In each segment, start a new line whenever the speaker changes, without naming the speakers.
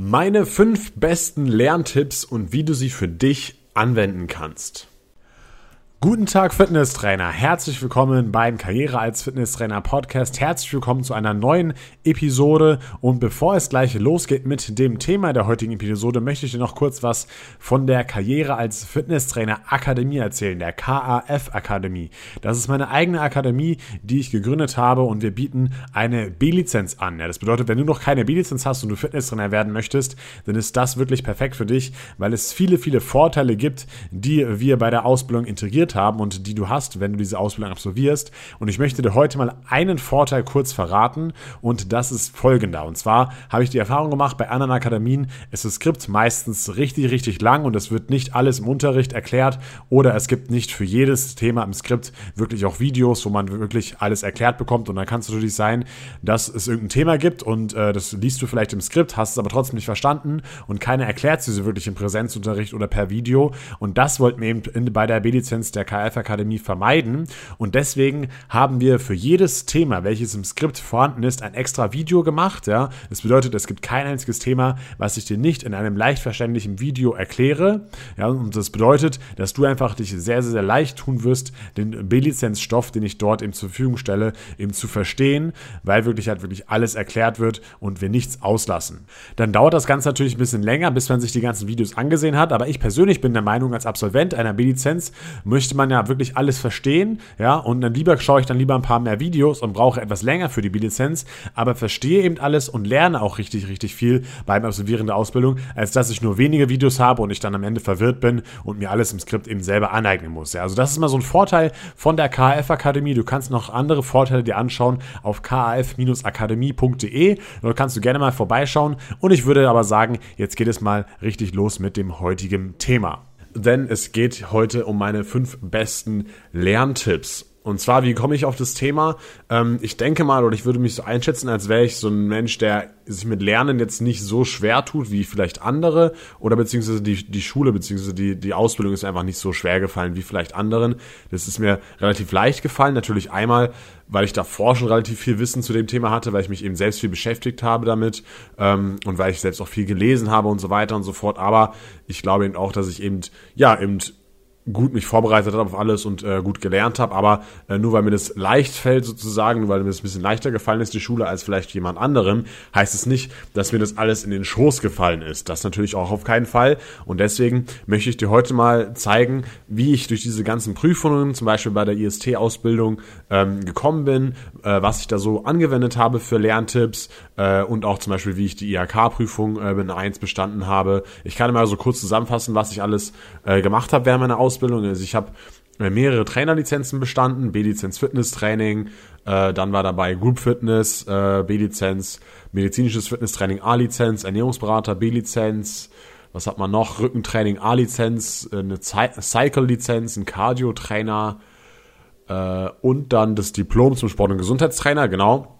Meine fünf besten Lerntipps und wie du sie für dich anwenden kannst. Guten Tag, Fitnesstrainer. Herzlich willkommen beim Karriere als Fitnesstrainer Podcast. Herzlich willkommen zu einer neuen Episode. Und bevor es gleich losgeht mit dem Thema der heutigen Episode, möchte ich dir noch kurz was von der Karriere als Fitnesstrainer Akademie erzählen, der KAF Akademie. Das ist meine eigene Akademie, die ich gegründet habe und wir bieten eine B-Lizenz an. Ja, das bedeutet, wenn du noch keine B-Lizenz hast und du Fitnesstrainer werden möchtest, dann ist das wirklich perfekt für dich, weil es viele, viele Vorteile gibt, die wir bei der Ausbildung integriert absolviert haben und die du hast, wenn du diese Ausbildung absolvierst. Und ich möchte dir heute mal einen Vorteil kurz verraten und das ist folgender. Und zwar habe ich die Erfahrung gemacht, bei anderen Akademien ist das Skript meistens richtig, richtig lang und es wird nicht alles im Unterricht erklärt oder es gibt nicht für jedes Thema im Skript wirklich auch Videos, wo man wirklich alles erklärt bekommt und dann kann es natürlich sein, dass es irgendein Thema gibt und äh, das liest du vielleicht im Skript, hast es aber trotzdem nicht verstanden und keiner erklärt sie so wirklich im Präsenzunterricht oder per Video und das wollten wir eben in, bei der B-Lizenz der KF-Akademie vermeiden. Und deswegen haben wir für jedes Thema, welches im Skript vorhanden ist, ein extra Video gemacht. Ja? Das bedeutet, es gibt kein einziges Thema, was ich dir nicht in einem leicht verständlichen Video erkläre. Ja? Und das bedeutet, dass du einfach dich sehr, sehr, sehr leicht tun wirst, den B-Lizenz-Stoff, den ich dort eben zur Verfügung stelle, eben zu verstehen, weil wirklich halt wirklich alles erklärt wird und wir nichts auslassen. Dann dauert das Ganze natürlich ein bisschen länger, bis man sich die ganzen Videos angesehen hat. Aber ich persönlich bin der Meinung, als Absolvent einer B-Lizenz möchte möchte man ja wirklich alles verstehen, ja, und dann lieber schaue ich dann lieber ein paar mehr Videos und brauche etwas länger für die B-Lizenz, aber verstehe eben alles und lerne auch richtig, richtig viel beim Absolvieren der Ausbildung, als dass ich nur wenige Videos habe und ich dann am Ende verwirrt bin und mir alles im Skript eben selber aneignen muss. Ja, also das ist mal so ein Vorteil von der KAF-Akademie. Du kannst noch andere Vorteile dir anschauen auf kaf-akademie.de. Dort kannst du gerne mal vorbeischauen und ich würde aber sagen, jetzt geht es mal richtig los mit dem heutigen Thema denn es geht heute um meine fünf besten Lerntipps. Und zwar, wie komme ich auf das Thema? Ähm, ich denke mal, oder ich würde mich so einschätzen, als wäre ich so ein Mensch, der sich mit Lernen jetzt nicht so schwer tut wie vielleicht andere oder beziehungsweise die, die Schule beziehungsweise die, die Ausbildung ist einfach nicht so schwer gefallen wie vielleicht anderen. Das ist mir relativ leicht gefallen. Natürlich einmal, weil ich davor schon relativ viel Wissen zu dem Thema hatte, weil ich mich eben selbst viel beschäftigt habe damit ähm, und weil ich selbst auch viel gelesen habe und so weiter und so fort. Aber ich glaube eben auch, dass ich eben, ja, eben gut mich vorbereitet habe auf alles und äh, gut gelernt habe, aber äh, nur weil mir das leicht fällt sozusagen, weil mir das ein bisschen leichter gefallen ist, die Schule, als vielleicht jemand anderem, heißt es nicht, dass mir das alles in den Schoß gefallen ist. Das natürlich auch auf keinen Fall und deswegen möchte ich dir heute mal zeigen, wie ich durch diese ganzen Prüfungen, zum Beispiel bei der IST-Ausbildung, ähm, gekommen bin, äh, was ich da so angewendet habe für Lerntipps äh, und auch zum Beispiel, wie ich die IHK-Prüfung äh, mit einer 1 bestanden habe. Ich kann mal so kurz zusammenfassen, was ich alles äh, gemacht habe während meiner Ausbildung Ausbildung. Also ich habe äh, mehrere Trainerlizenzen bestanden, B-Lizenz Fitnesstraining, äh, dann war dabei Group Fitness, äh, B-Lizenz, medizinisches Fitnesstraining A-Lizenz, Ernährungsberater B-Lizenz, was hat man noch? Rückentraining A-Lizenz, äh, eine Cycle-Lizenz, ein Cardio-Trainer äh, und dann das Diplom zum Sport- und Gesundheitstrainer, genau.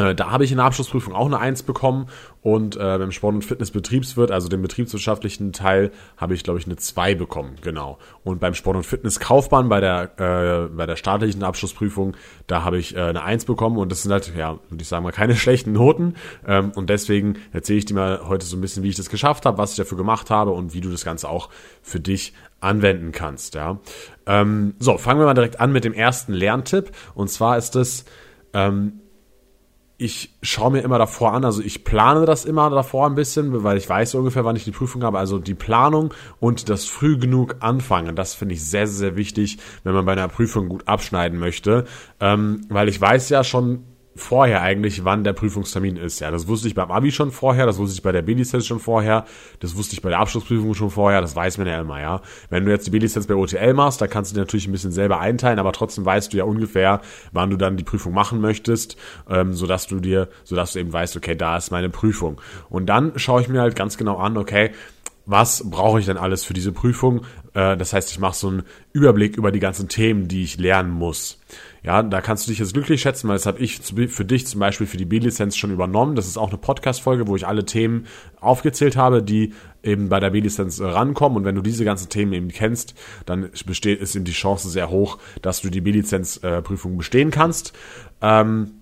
Äh, da habe ich in der Abschlussprüfung auch eine Eins bekommen und äh, beim Sport- und Fitnessbetriebswirt, also dem betriebswirtschaftlichen Teil, habe ich, glaube ich, eine 2 bekommen, genau. Und beim Sport- und Fitnesskaufmann bei der, äh, bei der staatlichen Abschlussprüfung, da habe ich äh, eine 1 bekommen und das sind halt, ja, würde ich sagen mal, keine schlechten Noten. Ähm, und deswegen erzähle ich dir mal heute so ein bisschen, wie ich das geschafft habe, was ich dafür gemacht habe und wie du das Ganze auch für dich anwenden kannst, ja. Ähm, so, fangen wir mal direkt an mit dem ersten Lerntipp. Und zwar ist es, ähm, ich schaue mir immer davor an, also ich plane das immer davor ein bisschen, weil ich weiß ungefähr, wann ich die Prüfung habe. Also die Planung und das früh genug anfangen, das finde ich sehr, sehr wichtig, wenn man bei einer Prüfung gut abschneiden möchte. Ähm, weil ich weiß ja schon vorher eigentlich, wann der Prüfungstermin ist. Ja, das wusste ich beim Abi schon vorher, das wusste ich bei der B-Lizenz schon vorher, das wusste ich bei der Abschlussprüfung schon vorher, das weiß man ja immer, ja. Wenn du jetzt die B-Lizenz bei OTL machst, da kannst du dir natürlich ein bisschen selber einteilen, aber trotzdem weißt du ja ungefähr, wann du dann die Prüfung machen möchtest, ähm, sodass du dir, sodass du eben weißt, okay, da ist meine Prüfung. Und dann schaue ich mir halt ganz genau an, okay, was brauche ich denn alles für diese Prüfung? Äh, das heißt, ich mache so einen Überblick über die ganzen Themen, die ich lernen muss. Ja, da kannst du dich jetzt glücklich schätzen, weil das habe ich für dich zum Beispiel für die B-Lizenz schon übernommen. Das ist auch eine Podcast-Folge, wo ich alle Themen aufgezählt habe, die eben bei der B-Lizenz äh, rankommen. Und wenn du diese ganzen Themen eben kennst, dann besteht, ist eben die Chance sehr hoch, dass du die B-Lizenz-Prüfung bestehen kannst. Ähm,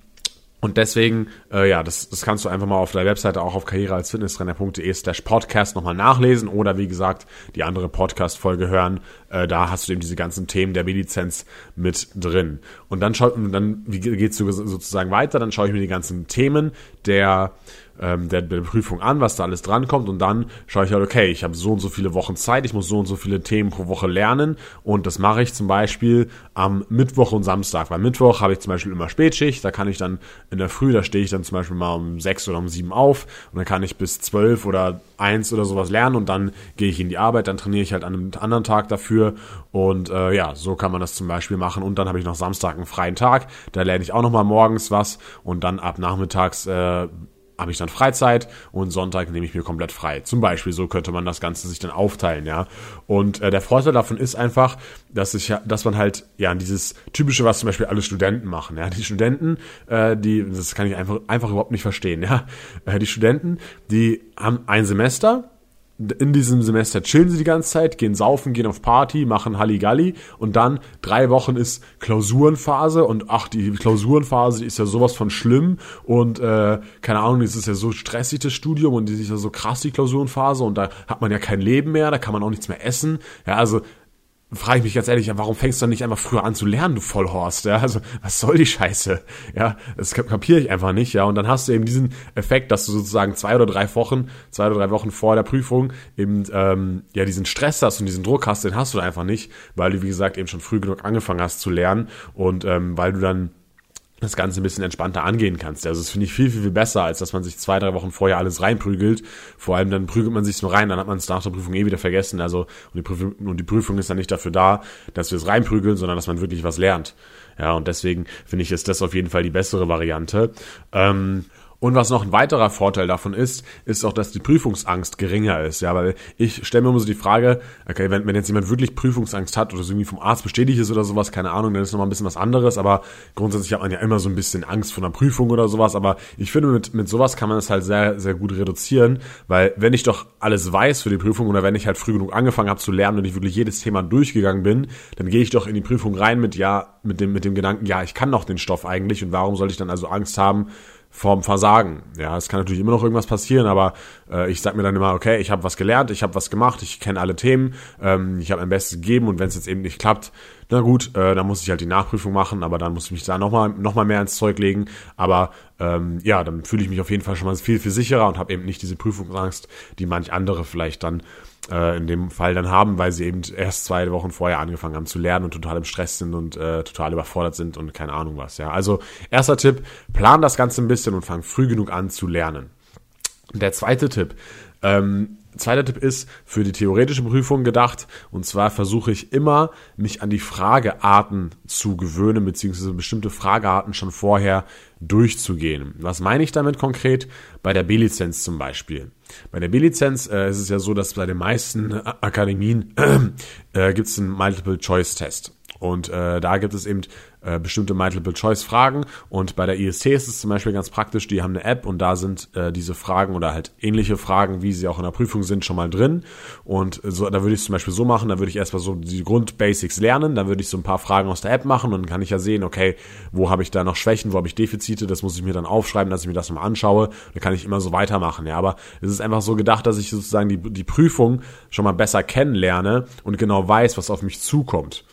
Und deswegen, äh, ja, das, das kannst du einfach mal auf der Webseite auch auf karrierealsfitnesstrainer.de slash podcast nochmal nachlesen oder wie gesagt die andere Podcast-Folge hören. Äh, da hast du eben diese ganzen Themen der B-Lizenz mit drin. Und dann schaut, dann, wie geht's sozusagen weiter? Dann schaue ich mir die ganzen Themen der ähm, der, der Prüfung an, was da alles drankommt. Und dann schaue ich halt, okay, ich habe so und so viele Wochen Zeit, ich muss so und so viele Themen pro Woche lernen. Und das mache ich zum Beispiel am Mittwoch und Samstag. Weil Mittwoch habe ich zum Beispiel immer Spätschicht, da kann ich dann in der Früh, da stehe ich dann zum Beispiel mal um sechs oder um sieben auf. Und dann kann ich bis zwölf oder eins oder sowas lernen. Und dann gehe ich in die Arbeit, dann trainiere ich halt an einem anderen Tag dafür. Und äh, ja, so kann man das zum Beispiel machen. Und dann habe ich noch Samstag einen freien Tag, da lerne ich auch nochmal morgens was. Und dann ab nachmittags äh, habe ich dann Freizeit und Sonntag nehme ich mir komplett frei. Zum Beispiel so könnte man das Ganze sich dann aufteilen, ja. Und äh, der Vorteil davon ist einfach, dass ich dass man halt ja dieses typische, was zum Beispiel alle Studenten machen, ja. Die Studenten, äh, die, das kann ich einfach einfach überhaupt nicht verstehen, ja. Äh, die Studenten, die haben ein Semester in diesem Semester chillen sie die ganze Zeit, gehen saufen, gehen auf Party, machen Halligalli und dann drei Wochen ist Klausurenphase und ach, die Klausurenphase ist ja sowas von schlimm und äh, keine Ahnung, das ist ja so stressig das Studium und die ist ja so krass die Klausurenphase und da hat man ja kein Leben mehr, da kann man auch nichts mehr essen. Ja, also frage ich mich ganz ehrlich, warum fängst du nicht einfach früher an zu lernen, du Vollhorst? Ja, also was soll die Scheiße? Ja, das kapiere ich einfach nicht. Ja, und dann hast du eben diesen Effekt, dass du sozusagen zwei oder drei Wochen, zwei oder drei Wochen vor der Prüfung eben ähm, ja diesen Stress hast und diesen Druck hast, den hast du einfach nicht, weil du wie gesagt eben schon früh genug angefangen hast zu lernen und ähm, weil du dann das Ganze ein bisschen entspannter angehen kannst. Also das finde ich viel, viel, viel besser, als dass man sich zwei, drei Wochen vorher alles reinprügelt. Vor allem dann prügelt man sich nur rein, dann hat man es nach der Prüfung eh wieder vergessen. Also und die, Prüfung, und die Prüfung ist dann nicht dafür da, dass wir es reinprügeln, sondern dass man wirklich was lernt. Ja, und deswegen finde ich, ist das auf jeden Fall die bessere Variante. Ähm, und was noch ein weiterer Vorteil davon ist, ist auch, dass die Prüfungsangst geringer ist. Ja, weil ich stelle mir immer so die Frage, okay, wenn, wenn jetzt jemand wirklich Prüfungsangst hat oder so irgendwie vom Arzt bestätigt ist oder sowas, keine Ahnung, dann ist noch mal ein bisschen was anderes. Aber grundsätzlich hat man ja immer so ein bisschen Angst vor einer Prüfung oder sowas. Aber ich finde, mit, mit sowas kann man es halt sehr, sehr gut reduzieren, weil wenn ich doch alles weiß für die Prüfung oder wenn ich halt früh genug angefangen habe zu lernen und ich wirklich jedes Thema durchgegangen bin, dann gehe ich doch in die Prüfung rein mit ja, mit dem, mit dem Gedanken, ja, ich kann doch den Stoff eigentlich und warum soll ich dann also Angst haben, vorm Versagen. Ja, es kann natürlich immer noch irgendwas passieren, aber äh, ich sag mir dann immer, okay, ich habe was gelernt, ich habe was gemacht, ich kenne alle Themen, ähm, ich habe mein Bestes gegeben und wenn es jetzt eben nicht klappt, na gut, äh, dann muss ich halt die Nachprüfung machen, aber dann muss ich mich da nochmal noch mal mehr ins Zeug legen. Aber ähm, ja, dann fühle ich mich auf jeden Fall schon mal viel, viel sicherer und habe eben nicht diese Prüfungsangst, die manch andere vielleicht dann äh, in dem Fall dann haben, weil sie eben erst zwei Wochen vorher angefangen haben zu lernen und total im Stress sind und äh, total überfordert sind und keine Ahnung was. Ja, also erster Tipp: Plan das Ganze ein bisschen und fang früh genug an zu lernen. Der zweite Tipp: ähm, Zweiter Tipp ist für die theoretische Prüfung gedacht. Und zwar versuche ich immer, mich an die Fragearten zu gewöhnen, beziehungsweise bestimmte Fragearten schon vorher durchzugehen. Was meine ich damit konkret? Bei der B-Lizenz zum Beispiel. Bei der B-Lizenz äh, ist es ja so, dass bei den meisten Akademien äh, gibt es einen Multiple-Choice-Test. Und äh, da gibt es eben äh, bestimmte Multiple-Choice-Fragen. Und bei der IST ist es zum Beispiel ganz praktisch, die haben eine App und da sind äh, diese Fragen oder halt ähnliche Fragen, wie sie auch in der Prüfung sind, schon mal drin. Und so, da würde ich es zum Beispiel so machen, da würde ich erstmal so die Grundbasics lernen, dann würde ich so ein paar Fragen aus der App machen und dann kann ich ja sehen, okay, wo habe ich da noch Schwächen, wo habe ich Defizite, das muss ich mir dann aufschreiben, dass ich mir das mal anschaue. Dann kann ich immer so weitermachen. Ja, aber es ist einfach so gedacht, dass ich sozusagen die, die Prüfung schon mal besser kennenlerne und genau weiß, was auf mich zukommt.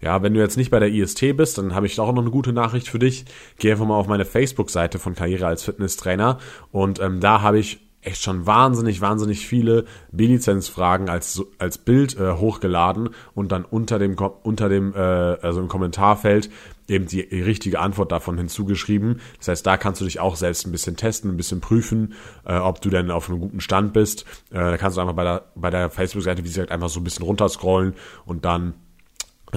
Ja, wenn du jetzt nicht bei der IST bist, dann habe ich auch noch eine gute Nachricht für dich. Geh einfach mal auf meine Facebook-Seite von Karriere als Fitnesstrainer und ähm, da habe ich echt schon wahnsinnig, wahnsinnig viele B-Lizenz-Fragen als, als Bild äh, hochgeladen und dann unter dem, unter dem, äh, also im Kommentarfeld eben die richtige Antwort davon hinzugeschrieben. Das heißt, da kannst du dich auch selbst ein bisschen testen, ein bisschen prüfen, äh, ob du denn auf einem guten Stand bist. Äh, da kannst du einfach bei der, bei der Facebook-Seite, wie gesagt, einfach so ein bisschen runterscrollen und dann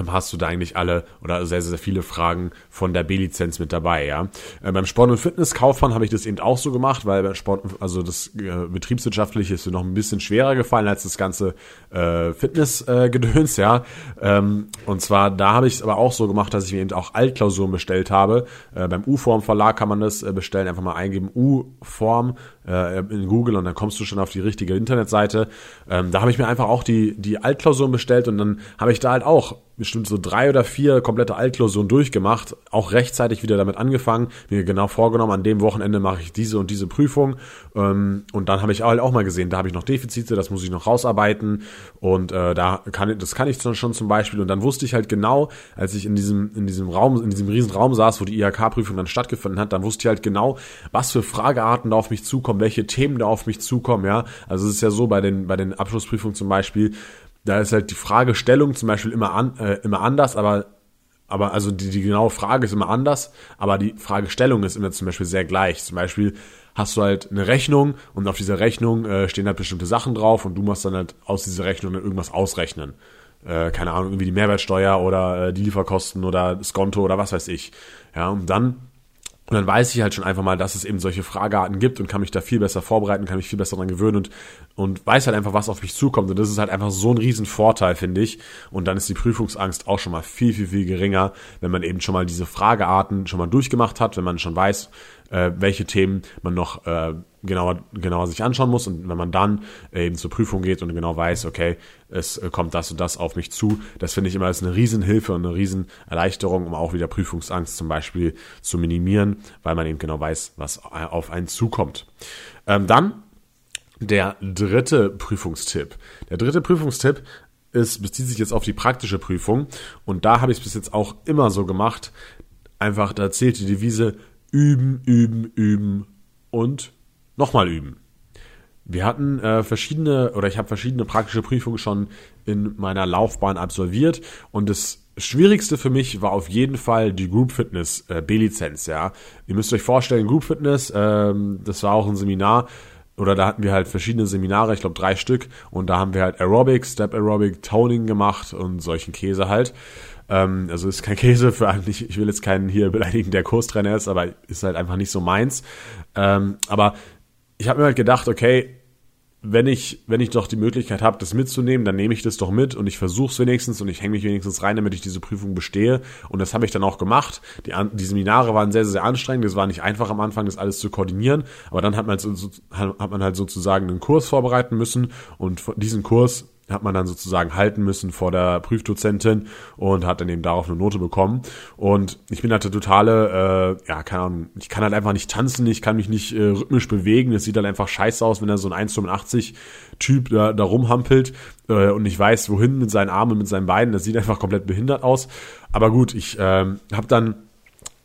hast du da eigentlich alle oder sehr, sehr viele Fragen von der B-Lizenz mit dabei, ja. Äh, beim Sport- und Fitnesskaufmann habe ich das eben auch so gemacht, weil beim Sport, also das äh, betriebswirtschaftliche ist mir noch ein bisschen schwerer gefallen als das ganze äh, Fitnessgedöns, äh, ja. Ähm, und zwar, da habe ich es aber auch so gemacht, dass ich mir eben auch Altklausuren bestellt habe. Äh, beim U-Form Verlag kann man das äh, bestellen, einfach mal eingeben, U-Form äh, in Google und dann kommst du schon auf die richtige Internetseite. Ähm, da habe ich mir einfach auch die, die Altklausuren bestellt und dann habe ich da halt auch bestimmt so drei oder vier komplette Altklausuren durchgemacht, auch rechtzeitig wieder damit angefangen, mir genau vorgenommen, an dem Wochenende mache ich diese und diese Prüfung ähm, und dann habe ich halt auch mal gesehen, da habe ich noch Defizite, das muss ich noch rausarbeiten und äh, da kann das kann ich schon zum Beispiel und dann wusste ich halt genau, als ich in diesem in diesem Raum in diesem riesen Raum saß, wo die IHK-Prüfung dann stattgefunden hat, dann wusste ich halt genau, was für Fragearten da auf mich zukommen, welche Themen da auf mich zukommen, ja, also es ist ja so bei den bei den Abschlussprüfungen zum Beispiel da ist halt die Fragestellung zum Beispiel immer, an, äh, immer anders, aber, aber also die, die genaue Frage ist immer anders, aber die Fragestellung ist immer zum Beispiel sehr gleich. Zum Beispiel hast du halt eine Rechnung und auf dieser Rechnung äh, stehen halt bestimmte Sachen drauf und du musst dann halt aus dieser Rechnung dann irgendwas ausrechnen. Äh, keine Ahnung, irgendwie die Mehrwertsteuer oder äh, die Lieferkosten oder das Konto oder was weiß ich. Ja, und dann und dann weiß ich halt schon einfach mal, dass es eben solche Fragearten gibt und kann mich da viel besser vorbereiten, kann mich viel besser daran gewöhnen und, und weiß halt einfach, was auf mich zukommt. Und das ist halt einfach so ein Riesenvorteil, finde ich. Und dann ist die Prüfungsangst auch schon mal viel, viel, viel geringer, wenn man eben schon mal diese Fragearten schon mal durchgemacht hat, wenn man schon weiß, äh, welche Themen man noch äh, genauer, genauer sich anschauen muss. Und wenn man dann eben zur Prüfung geht und genau weiß, okay, es kommt das und das auf mich zu, das finde ich immer als eine Riesenhilfe und eine Riesenerleichterung, um auch wieder Prüfungsangst zum Beispiel zu minimieren, weil man eben genau weiß, was auf einen zukommt. Ähm, dann der dritte Prüfungstipp. Der dritte Prüfungstipp ist, bezieht sich jetzt auf die praktische Prüfung. Und da habe ich es bis jetzt auch immer so gemacht. Einfach, da zählt die Devise üben, üben, üben und nochmal üben. Wir hatten äh, verschiedene, oder ich habe verschiedene praktische Prüfungen schon in meiner Laufbahn absolviert und das Schwierigste für mich war auf jeden Fall die Group Fitness äh, B-Lizenz, ja. Ihr müsst euch vorstellen, Group Fitness, ähm, das war auch ein Seminar, oder da hatten wir halt verschiedene Seminare, ich glaube drei Stück, und da haben wir halt Aerobic, Step Aerobic, Toning gemacht und solchen Käse halt. Ähm, also ist kein Käse für eigentlich, ich will jetzt keinen hier beleidigen, der Kurstrainer ist, aber ist halt einfach nicht so meins. Ähm, aber ich habe mir halt gedacht, okay, wenn ich, wenn ich doch die Möglichkeit habe, das mitzunehmen, dann nehme ich das doch mit und ich versuche es wenigstens und ich hänge mich wenigstens rein, damit ich diese Prüfung bestehe. Und das habe ich dann auch gemacht. Die, die Seminare waren sehr, sehr anstrengend. Es war nicht einfach am Anfang, das alles zu koordinieren. Aber dann hat man, so, hat man halt sozusagen einen Kurs vorbereiten müssen und diesen Kurs hat man dann sozusagen halten müssen vor der Prüfdozentin und hat dann eben darauf eine Note bekommen. Und ich bin halt der totale, äh, ja, keine Ahnung, ich kann halt einfach nicht tanzen, ich kann mich nicht äh, rhythmisch bewegen. Es sieht halt einfach scheiße aus, wenn er so ein 1,85 Typ da, da rumhampelt äh, und nicht weiß, wohin mit seinen Armen, mit seinen Beinen. Das sieht einfach komplett behindert aus. Aber gut, ich äh, habe dann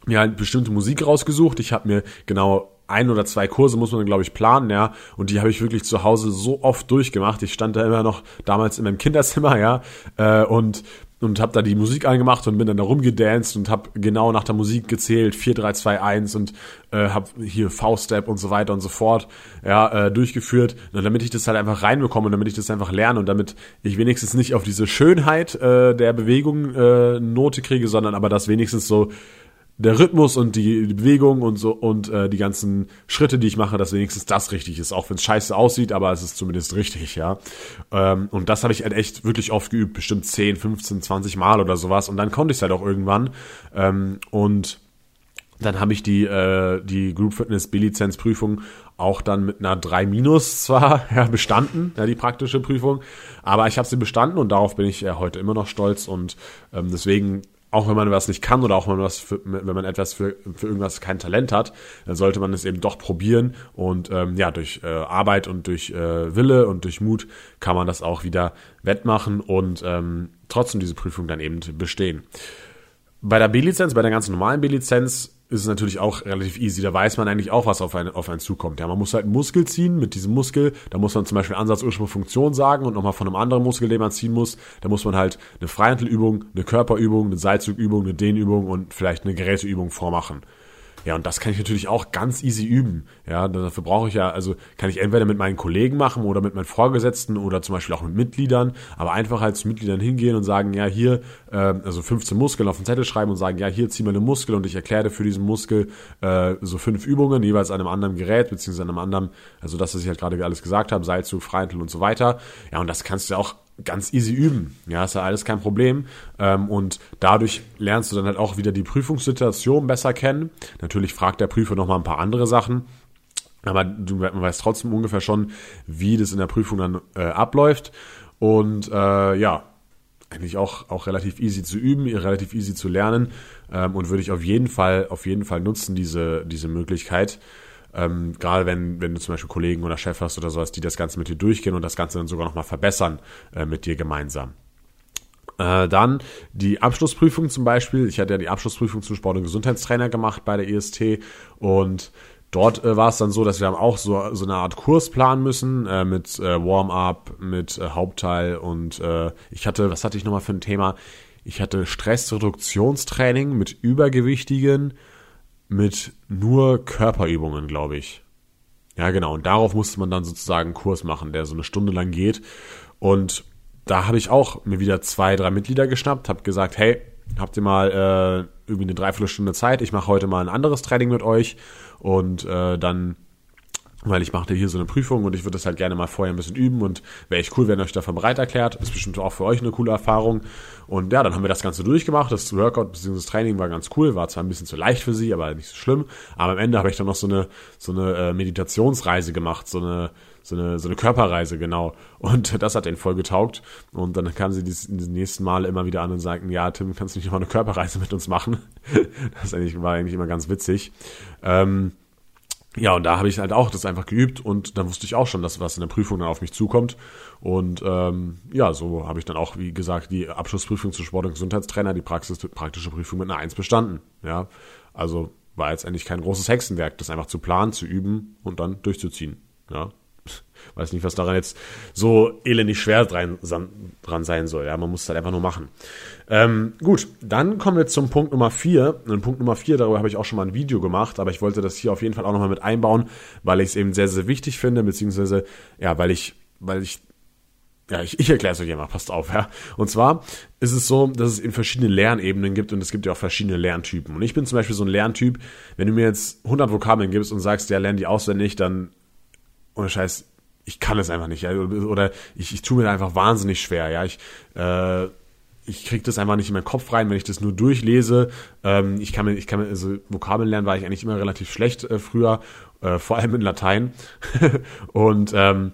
mir halt bestimmte Musik rausgesucht. Ich habe mir genau ein oder zwei Kurse muss man, glaube ich, planen, ja. Und die habe ich wirklich zu Hause so oft durchgemacht. Ich stand da immer noch damals in meinem Kinderzimmer, ja, äh, und und habe da die Musik angemacht und bin dann da rumgedanced und habe genau nach der Musik gezählt, 4, 3, 2, 1 und äh, habe hier V-Step und so weiter und so fort ja, äh, durchgeführt, und damit ich das halt einfach reinbekomme und damit ich das einfach lerne und damit ich wenigstens nicht auf diese Schönheit äh, der Bewegung äh, Note kriege, sondern aber das wenigstens so der Rhythmus und die, die Bewegung und so und äh, die ganzen Schritte, die ich mache, dass wenigstens das richtig ist, auch wenn es scheiße aussieht, aber es ist zumindest richtig, ja. Ähm, und das habe ich halt echt wirklich oft geübt, bestimmt 10, 15, 20 Mal oder sowas. Und dann konnte ich es halt auch irgendwann. Ähm, und dann habe ich die, äh, die Group Fitness B-Lizenz Prüfung auch dann mit einer 3 minus zwar ja, bestanden, ja, die praktische Prüfung, aber ich habe sie bestanden und darauf bin ich äh, heute immer noch stolz und ähm, deswegen auch wenn man was nicht kann oder auch wenn man, was für, wenn man etwas für, für irgendwas kein Talent hat, dann sollte man es eben doch probieren und ähm, ja, durch äh, Arbeit und durch äh, Wille und durch Mut kann man das auch wieder wettmachen und ähm, trotzdem diese Prüfung dann eben bestehen. Bei der B-Lizenz, bei der ganz normalen B-Lizenz ist es natürlich auch relativ easy. Da weiß man eigentlich auch, was auf einen, auf einen zukommt. Ja, man muss halt einen Muskel ziehen mit diesem Muskel. Da muss man zum Beispiel Ansatz, Ursprung, Funktion sagen und nochmal von einem anderen Muskel, den man ziehen muss. Da muss man halt eine Freihandelübung, eine Körperübung, eine Seilzugübung, eine Dehnübung und vielleicht eine Geräteübung vormachen. Ja, und das kann ich natürlich auch ganz easy üben. Ja, dafür brauche ich ja, also kann ich entweder mit meinen Kollegen machen oder mit meinen Vorgesetzten oder zum Beispiel auch mit Mitgliedern, aber einfach halt zu Mitgliedern hingehen und sagen, ja, hier, äh, also 15 Muskeln auf den Zettel schreiben und sagen, ja, hier zieh mal eine Muskel und ich erkläre für diesen Muskel äh, so fünf Übungen, jeweils an einem anderen Gerät, beziehungsweise an einem anderen, also das, was ich halt gerade alles gesagt habe, Seilzug, Freihantel und so weiter. Ja, und das kannst du auch ganz easy üben. Ja, ist ja alles kein Problem. Ähm, und dadurch lernst du dann halt auch wieder die Prüfungssituation besser kennen. Natürlich fragt der Prüfer nochmal ein paar andere Sachen. Aber du man weiß trotzdem ungefähr schon, wie das in der Prüfung dann äh, abläuft. Und äh, ja, eigentlich auch, auch relativ easy zu üben, relativ easy zu lernen ähm, und würde ich auf jeden Fall, auf jeden Fall nutzen, diese, diese Möglichkeit. Ähm, gerade wenn, wenn du zum Beispiel Kollegen oder Chef hast oder sowas, die das Ganze mit dir durchgehen und das Ganze dann sogar nochmal verbessern äh, mit dir gemeinsam. Äh, dann die Abschlussprüfung zum Beispiel. Ich hatte ja die Abschlussprüfung zum Sport- und Gesundheitstrainer gemacht bei der IST und Dort äh, war es dann so, dass wir haben auch so, so eine Art Kurs planen müssen äh, mit äh, Warm-up, mit äh, Hauptteil und äh, ich hatte, was hatte ich nochmal für ein Thema? Ich hatte Stressreduktionstraining mit Übergewichtigen, mit nur Körperübungen, glaube ich. Ja, genau. Und darauf musste man dann sozusagen einen Kurs machen, der so eine Stunde lang geht. Und da habe ich auch mir wieder zwei, drei Mitglieder geschnappt, habe gesagt, hey, habt ihr mal äh, irgendwie eine Dreiviertelstunde Zeit, ich mache heute mal ein anderes Training mit euch und äh, dann weil ich machte hier so eine Prüfung und ich würde das halt gerne mal vorher ein bisschen üben und wäre echt cool, wenn ihr euch davon bereit erklärt. Ist bestimmt auch für euch eine coole Erfahrung. Und ja, dann haben wir das Ganze durchgemacht. Das Workout bzw. das Training war ganz cool, war zwar ein bisschen zu leicht für sie, aber nicht so schlimm. Aber am Ende habe ich dann noch so eine, so eine äh, Meditationsreise gemacht, so eine, so eine, so eine Körperreise, genau. Und das hat ihnen voll getaugt. Und dann kamen sie die, nächsten Male immer wieder an und sagten, ja, Tim, kannst du nicht noch mal eine Körperreise mit uns machen? das war eigentlich immer ganz witzig. Ähm, ja, und da habe ich halt auch das einfach geübt und dann wusste ich auch schon, dass was in der Prüfung dann auf mich zukommt. Und ähm, ja, so habe ich dann auch, wie gesagt, die Abschlussprüfung zu Sport- und Gesundheitstrainer, die Praxis, praktische Prüfung mit einer Eins bestanden. Ja, also war jetzt eigentlich kein großes Hexenwerk, das einfach zu planen, zu üben und dann durchzuziehen. Ja, weiß nicht, was daran jetzt so elendig schwer dran, sein soll. Ja, man muss es halt einfach nur machen. Ähm, gut, dann kommen wir zum Punkt Nummer vier. Und Punkt Nummer vier, darüber habe ich auch schon mal ein Video gemacht, aber ich wollte das hier auf jeden Fall auch nochmal mit einbauen, weil ich es eben sehr, sehr wichtig finde, beziehungsweise, ja, weil ich, weil ich ja, ich, ich erkläre es euch immer, passt auf, ja. Und zwar ist es so, dass es in verschiedene Lernebenen gibt und es gibt ja auch verschiedene Lerntypen. Und ich bin zum Beispiel so ein Lerntyp, wenn du mir jetzt 100 Vokabeln gibst und sagst, ja, lern die auswendig, dann ohne Scheiß, ich kann es einfach nicht, ja, oder ich, ich tue mir einfach wahnsinnig schwer, ja, ich, äh, ich krieg das einfach nicht in meinen Kopf rein, wenn ich das nur durchlese. Ähm, ich kann mir, ich kann mir, also Vokabeln lernen war ich eigentlich immer relativ schlecht äh, früher, äh, vor allem in Latein. und ähm,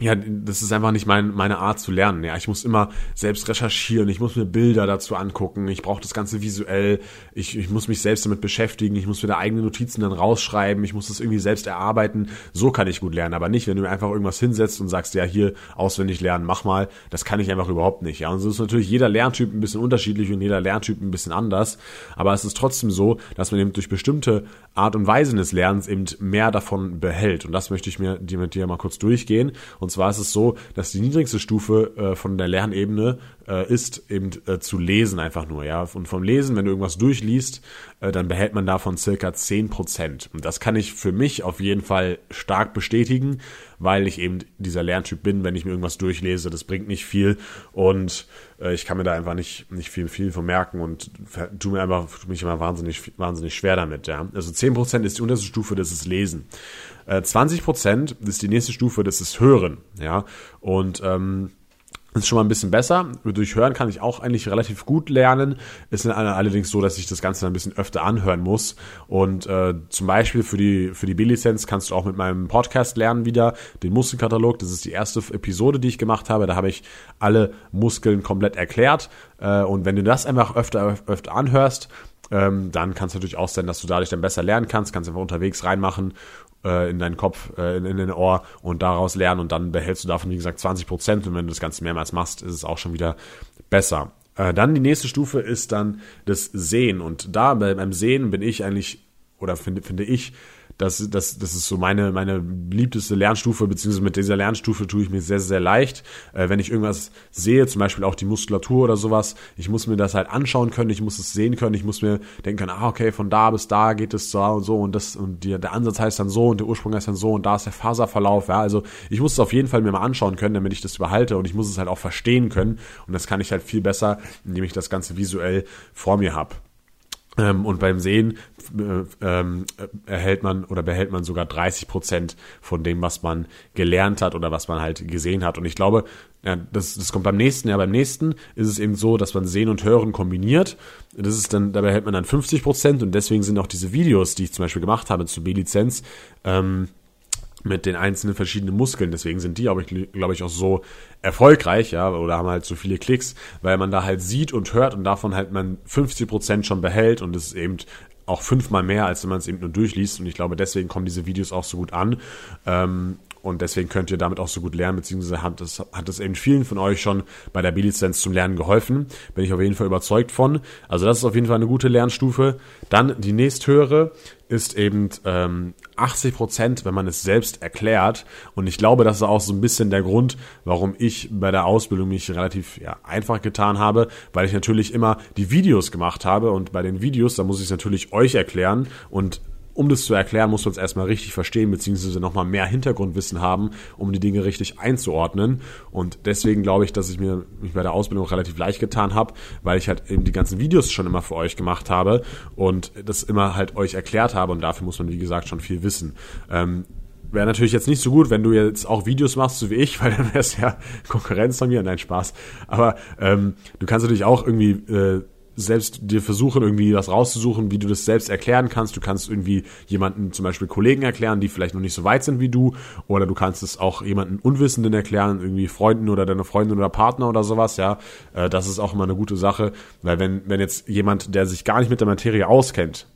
ja, das ist einfach nicht mein, meine Art zu lernen. Ja, ich muss immer selbst recherchieren, ich muss mir Bilder dazu angucken, ich brauche das Ganze visuell, ich, ich muss mich selbst damit beschäftigen, ich muss wieder eigene Notizen dann rausschreiben, ich muss das irgendwie selbst erarbeiten. So kann ich gut lernen, aber nicht, wenn du mir einfach irgendwas hinsetzt und sagst, ja, hier auswendig lernen, mach mal. Das kann ich einfach überhaupt nicht. Ja, und so ist natürlich jeder Lerntyp ein bisschen unterschiedlich und jeder Lerntyp ein bisschen anders. Aber es ist trotzdem so, dass man eben durch bestimmte Art und Weise des Lernens eben mehr davon behält. Und das möchte ich mir mit dir mal kurz durchgehen. Und zwar ist es so, dass die niedrigste Stufe äh, von der Lernebene äh, ist eben äh, zu lesen einfach nur, ja. Und vom Lesen, wenn du irgendwas durchliest, äh, dann behält man davon circa 10%. Und das kann ich für mich auf jeden Fall stark bestätigen, weil ich eben dieser Lerntyp bin, wenn ich mir irgendwas durchlese, das bringt nicht viel und äh, ich kann mir da einfach nicht, nicht viel, viel von merken und tu mir einfach, tu mich immer wahnsinnig, wahnsinnig schwer damit, ja. Also 10% ist die unterste Stufe, das ist Lesen. 20% äh, ist die nächste Stufe, das ist Hören, ja. Und ähm, ist schon mal ein bisschen besser. Durch Hören kann ich auch eigentlich relativ gut lernen. Ist allerdings so, dass ich das Ganze ein bisschen öfter anhören muss. Und äh, zum Beispiel für die, für die B-Lizenz kannst du auch mit meinem Podcast lernen wieder, den Muskelkatalog. Das ist die erste Episode, die ich gemacht habe. Da habe ich alle Muskeln komplett erklärt. Äh, und wenn du das einfach öfter, öfter anhörst, ähm, dann kann es natürlich auch sein, dass du dadurch dann besser lernen kannst, kannst einfach unterwegs reinmachen äh, in deinen Kopf, äh, in, in den Ohr und daraus lernen. Und dann behältst du davon, wie gesagt, 20 Prozent. Und wenn du das Ganze mehrmals machst, ist es auch schon wieder besser. Äh, dann die nächste Stufe ist dann das Sehen. Und da beim Sehen bin ich eigentlich, oder finde, finde ich, das, das, das ist so meine, meine beliebteste Lernstufe, beziehungsweise mit dieser Lernstufe tue ich mir sehr, sehr leicht. Äh, wenn ich irgendwas sehe, zum Beispiel auch die Muskulatur oder sowas, ich muss mir das halt anschauen können, ich muss es sehen können, ich muss mir denken können, ah, okay, von da bis da geht es so und so und das und die, der Ansatz heißt dann so und der Ursprung heißt dann so und da ist der Faserverlauf, ja, also ich muss es auf jeden Fall mir mal anschauen können, damit ich das behalte und ich muss es halt auch verstehen können und das kann ich halt viel besser, indem ich das Ganze visuell vor mir habe. Ähm, und beim Sehen äh, ähm, erhält man oder behält man sogar 30 Prozent von dem, was man gelernt hat oder was man halt gesehen hat. Und ich glaube, ja, das, das kommt beim nächsten. Ja, beim nächsten ist es eben so, dass man Sehen und Hören kombiniert. Das ist dann, dabei hält man dann 50 Prozent und deswegen sind auch diese Videos, die ich zum Beispiel gemacht habe zur B-Lizenz, ähm, mit den einzelnen verschiedenen Muskeln. Deswegen sind die, glaube ich, glaube ich, auch so erfolgreich, ja, oder haben halt so viele Klicks, weil man da halt sieht und hört und davon halt man 50 Prozent schon behält und es ist eben auch fünfmal mehr, als wenn man es eben nur durchliest. Und ich glaube, deswegen kommen diese Videos auch so gut an. Ähm, und deswegen könnt ihr damit auch so gut lernen, beziehungsweise hat es, hat es eben vielen von euch schon bei der B-Lizenz zum Lernen geholfen. Bin ich auf jeden Fall überzeugt von. Also das ist auf jeden Fall eine gute Lernstufe. Dann die nächsthöhere ist eben ähm, 80 Prozent, wenn man es selbst erklärt. Und ich glaube, das ist auch so ein bisschen der Grund, warum ich bei der Ausbildung mich relativ ja, einfach getan habe, weil ich natürlich immer die Videos gemacht habe. Und bei den Videos, da muss ich es natürlich euch erklären und um das zu erklären, muss man es erstmal richtig verstehen, beziehungsweise nochmal mehr Hintergrundwissen haben, um die Dinge richtig einzuordnen. Und deswegen glaube ich, dass ich mir mich bei der Ausbildung relativ leicht getan habe, weil ich halt eben die ganzen Videos schon immer für euch gemacht habe und das immer halt euch erklärt habe. Und dafür muss man, wie gesagt, schon viel wissen. Ähm, Wäre natürlich jetzt nicht so gut, wenn du jetzt auch Videos machst, so wie ich, weil dann wäre es ja Konkurrenz von mir. Nein, Spaß. Aber ähm, du kannst natürlich auch irgendwie äh, selbst dir versuchen, irgendwie was rauszusuchen, wie du das selbst erklären kannst. Du kannst irgendwie jemanden, zum Beispiel Kollegen erklären, die vielleicht noch nicht so weit sind wie du, oder du kannst es auch jemanden Unwissenden erklären, irgendwie Freunden oder deine Freundin oder Partner oder sowas, ja. Äh, das ist auch immer eine gute Sache, weil wenn, wenn jetzt jemand, der sich gar nicht mit der Materie auskennt,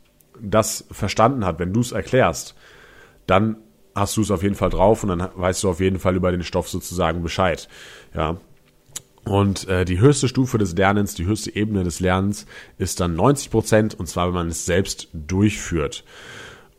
das verstanden hat, wenn du es erklärst, dann hast du es auf jeden Fall drauf und dann weißt du auf jeden Fall über den Stoff sozusagen Bescheid. Ja, und äh, die höchste Stufe des Lernens, die höchste Ebene des Lernens ist dann 90 Prozent und zwar, wenn man es selbst durchführt.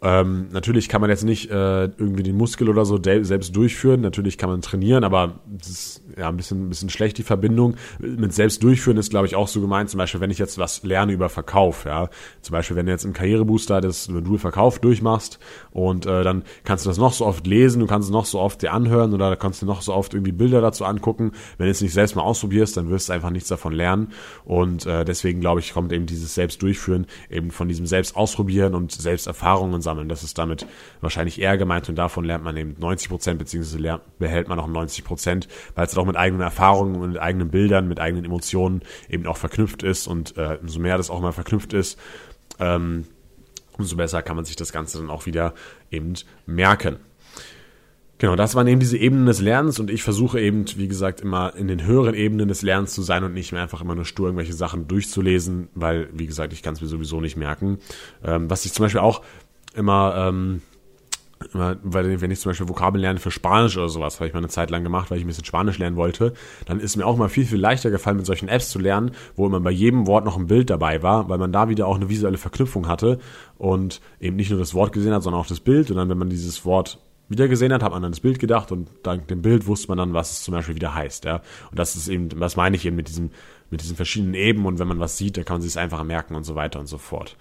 Ähm, natürlich kann man jetzt nicht äh, irgendwie den Muskel oder so selbst durchführen. Natürlich kann man trainieren, aber das ist ja ein bisschen, ein bisschen schlecht die Verbindung. Mit selbst durchführen ist, glaube ich, auch so gemeint. Zum Beispiel, wenn ich jetzt was lerne über Verkauf, ja. Zum Beispiel, wenn du jetzt im Karrierebooster das Modul Verkauf durchmachst und äh, dann kannst du das noch so oft lesen, du kannst es noch so oft dir anhören oder kannst du noch so oft irgendwie Bilder dazu angucken. Wenn du es nicht selbst mal ausprobierst, dann wirst du einfach nichts davon lernen. Und äh, deswegen, glaube ich, kommt eben dieses Selbst durchführen eben von diesem Selbst ausprobieren und Selbst Erfahrungen sammeln. Das ist damit wahrscheinlich eher gemeint und davon lernt man eben 90 Prozent, beziehungsweise lernt, behält man auch 90 Prozent, weil es auch mit eigenen Erfahrungen und mit eigenen Bildern, mit eigenen Emotionen eben auch verknüpft ist und äh, umso mehr das auch mal verknüpft ist, ähm, umso besser kann man sich das Ganze dann auch wieder eben merken. Genau, das waren eben diese Ebenen des Lernens und ich versuche eben, wie gesagt, immer in den höheren Ebenen des Lernens zu sein und nicht mehr einfach immer nur stur irgendwelche Sachen durchzulesen, weil, wie gesagt, ich kann es mir sowieso nicht merken. Ähm, was ich zum Beispiel auch immer, ähm, immer, weil wenn ich zum Beispiel Vokabeln lerne für Spanisch oder sowas, habe ich mal eine Zeit lang gemacht, weil ich ein bisschen Spanisch lernen wollte, dann ist mir auch mal viel, viel leichter gefallen, mit solchen Apps zu lernen, wo immer bei jedem Wort noch ein Bild dabei war, weil man da wieder auch eine visuelle Verknüpfung hatte und eben nicht nur das Wort gesehen hat, sondern auch das Bild und dann, wenn man dieses Wort wieder gesehen hat, hat man an das Bild gedacht und dank dem Bild wusste man dann, was es zum Beispiel wieder heißt, ja. Und das ist eben, was meine ich eben mit diesem, mit diesen verschiedenen Ebenen und wenn man was sieht, dann kann man sich es einfacher merken und so weiter und so fort.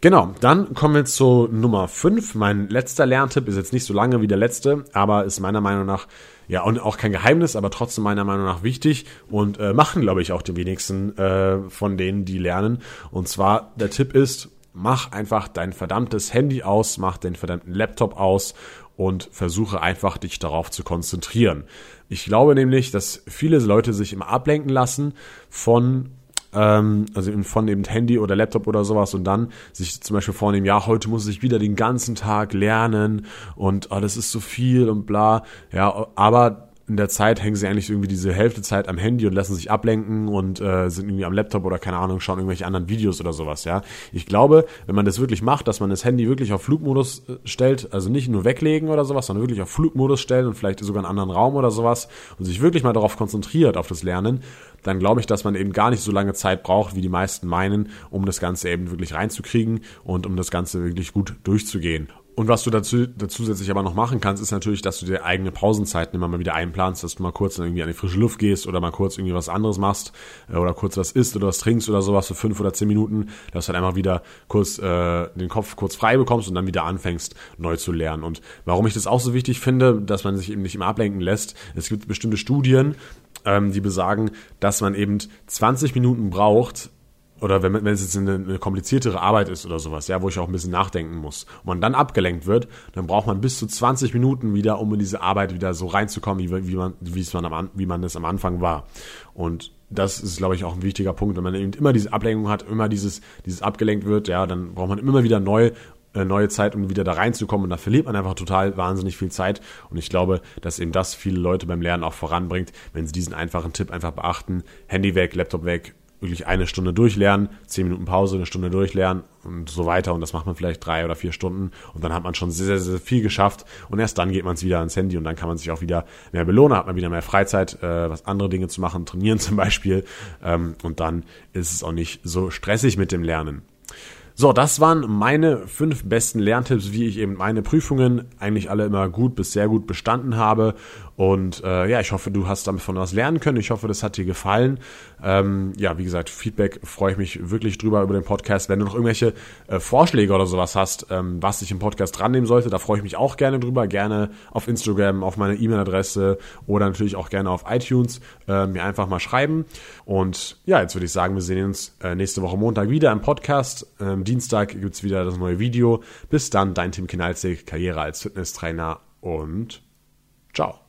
Genau, dann kommen wir zu Nummer 5. Mein letzter Lerntipp ist jetzt nicht so lange wie der letzte, aber ist meiner Meinung nach, ja, und auch kein Geheimnis, aber trotzdem meiner Meinung nach wichtig und äh, machen, glaube ich, auch die wenigsten äh, von denen, die lernen. Und zwar, der Tipp ist, mach einfach dein verdammtes Handy aus, mach den verdammten Laptop aus und versuche einfach dich darauf zu konzentrieren. Ich glaube nämlich, dass viele Leute sich immer ablenken lassen von ähm, also von eben Handy oder Laptop oder sowas und dann sich zum Beispiel vornehmen, ja, heute muss ich wieder den ganzen Tag lernen und oh, das ist so viel und bla. Ja, aber in der Zeit hängen sie eigentlich irgendwie diese Hälfte Zeit am Handy und lassen sich ablenken und äh, sind irgendwie am Laptop oder keine Ahnung, schauen irgendwelche anderen Videos oder sowas, ja. Ich glaube, wenn man das wirklich macht, dass man das Handy wirklich auf Flugmodus äh, stellt, also nicht nur weglegen oder sowas, sondern wirklich auf Flugmodus stellen und vielleicht sogar einen anderen Raum oder sowas und sich wirklich mal darauf konzentriert, auf das Lernen, dann glaube ich, dass man eben gar nicht so lange Zeit braucht, wie die meisten meinen, um das Ganze eben wirklich reinzukriegen und um das Ganze wirklich gut durchzugehen. Und was du dazu, dazu zusätzlich aber noch machen kannst, ist natürlich, dass du dir eigene Pausenzeiten immer mal wieder einplanst, dass du mal kurz irgendwie an die frische Luft gehst oder mal kurz irgendwie was anderes machst äh, oder kurz was isst oder was trinkst oder sowas für fünf oder zehn Minuten, dass du dann einfach wieder kurz äh, den Kopf kurz frei bekommst und dann wieder anfängst, neu zu lernen. Und warum ich das auch so wichtig finde, dass man sich eben nicht immer ablenken lässt, es gibt bestimmte Studien, ähm, die besagen, dass man eben 20 Minuten braucht, oder wenn, wenn es jetzt eine, eine kompliziertere Arbeit ist oder sowas, ja, wo ich auch ein bisschen nachdenken muss und man dann abgelenkt wird, dann braucht man bis zu 20 Minuten wieder, um in diese Arbeit wieder so reinzukommen, wie, wie man, wie es man am, wie man es am Anfang war. Und das ist, glaube ich, auch ein wichtiger Punkt. Wenn man eben immer diese Ablenkung hat, immer dieses, dieses abgelenkt wird, ja, dann braucht man immer wieder neu äh, neue Zeit, um wieder da reinzukommen. Und da verliert man einfach total wahnsinnig viel Zeit. Und ich glaube, dass eben das viele Leute beim Lernen auch voranbringt, wenn sie diesen einfachen Tipp einfach beachten. Handy weg, Laptop weg, wirklich eine Stunde durchlernen, zehn Minuten Pause, eine Stunde durchlernen und so weiter. Und das macht man vielleicht drei oder vier Stunden und dann hat man schon sehr, sehr, sehr viel geschafft. Und erst dann geht man es wieder ans Handy und dann kann man sich auch wieder mehr belohnen, hat man wieder mehr Freizeit, äh, was andere Dinge zu machen, trainieren zum Beispiel. Ähm, und dann ist es auch nicht so stressig mit dem Lernen. So, das waren meine fünf besten Lerntipps, wie ich eben meine Prüfungen eigentlich alle immer gut bis sehr gut bestanden habe. Und äh, ja, ich hoffe, du hast damit von was lernen können. Ich hoffe, das hat dir gefallen. Ähm, ja, wie gesagt, Feedback freue ich mich wirklich drüber über den Podcast. Wenn du noch irgendwelche äh, Vorschläge oder sowas hast, ähm, was ich im Podcast dran nehmen sollte, da freue ich mich auch gerne drüber. Gerne auf Instagram, auf meine E-Mail-Adresse oder natürlich auch gerne auf iTunes äh, mir einfach mal schreiben. Und ja, jetzt würde ich sagen, wir sehen uns äh, nächste Woche Montag wieder im Podcast. Ähm, Dienstag gibt's wieder das neue Video. Bis dann, dein Tim Kinalzig, Karriere als Fitnesstrainer und ciao.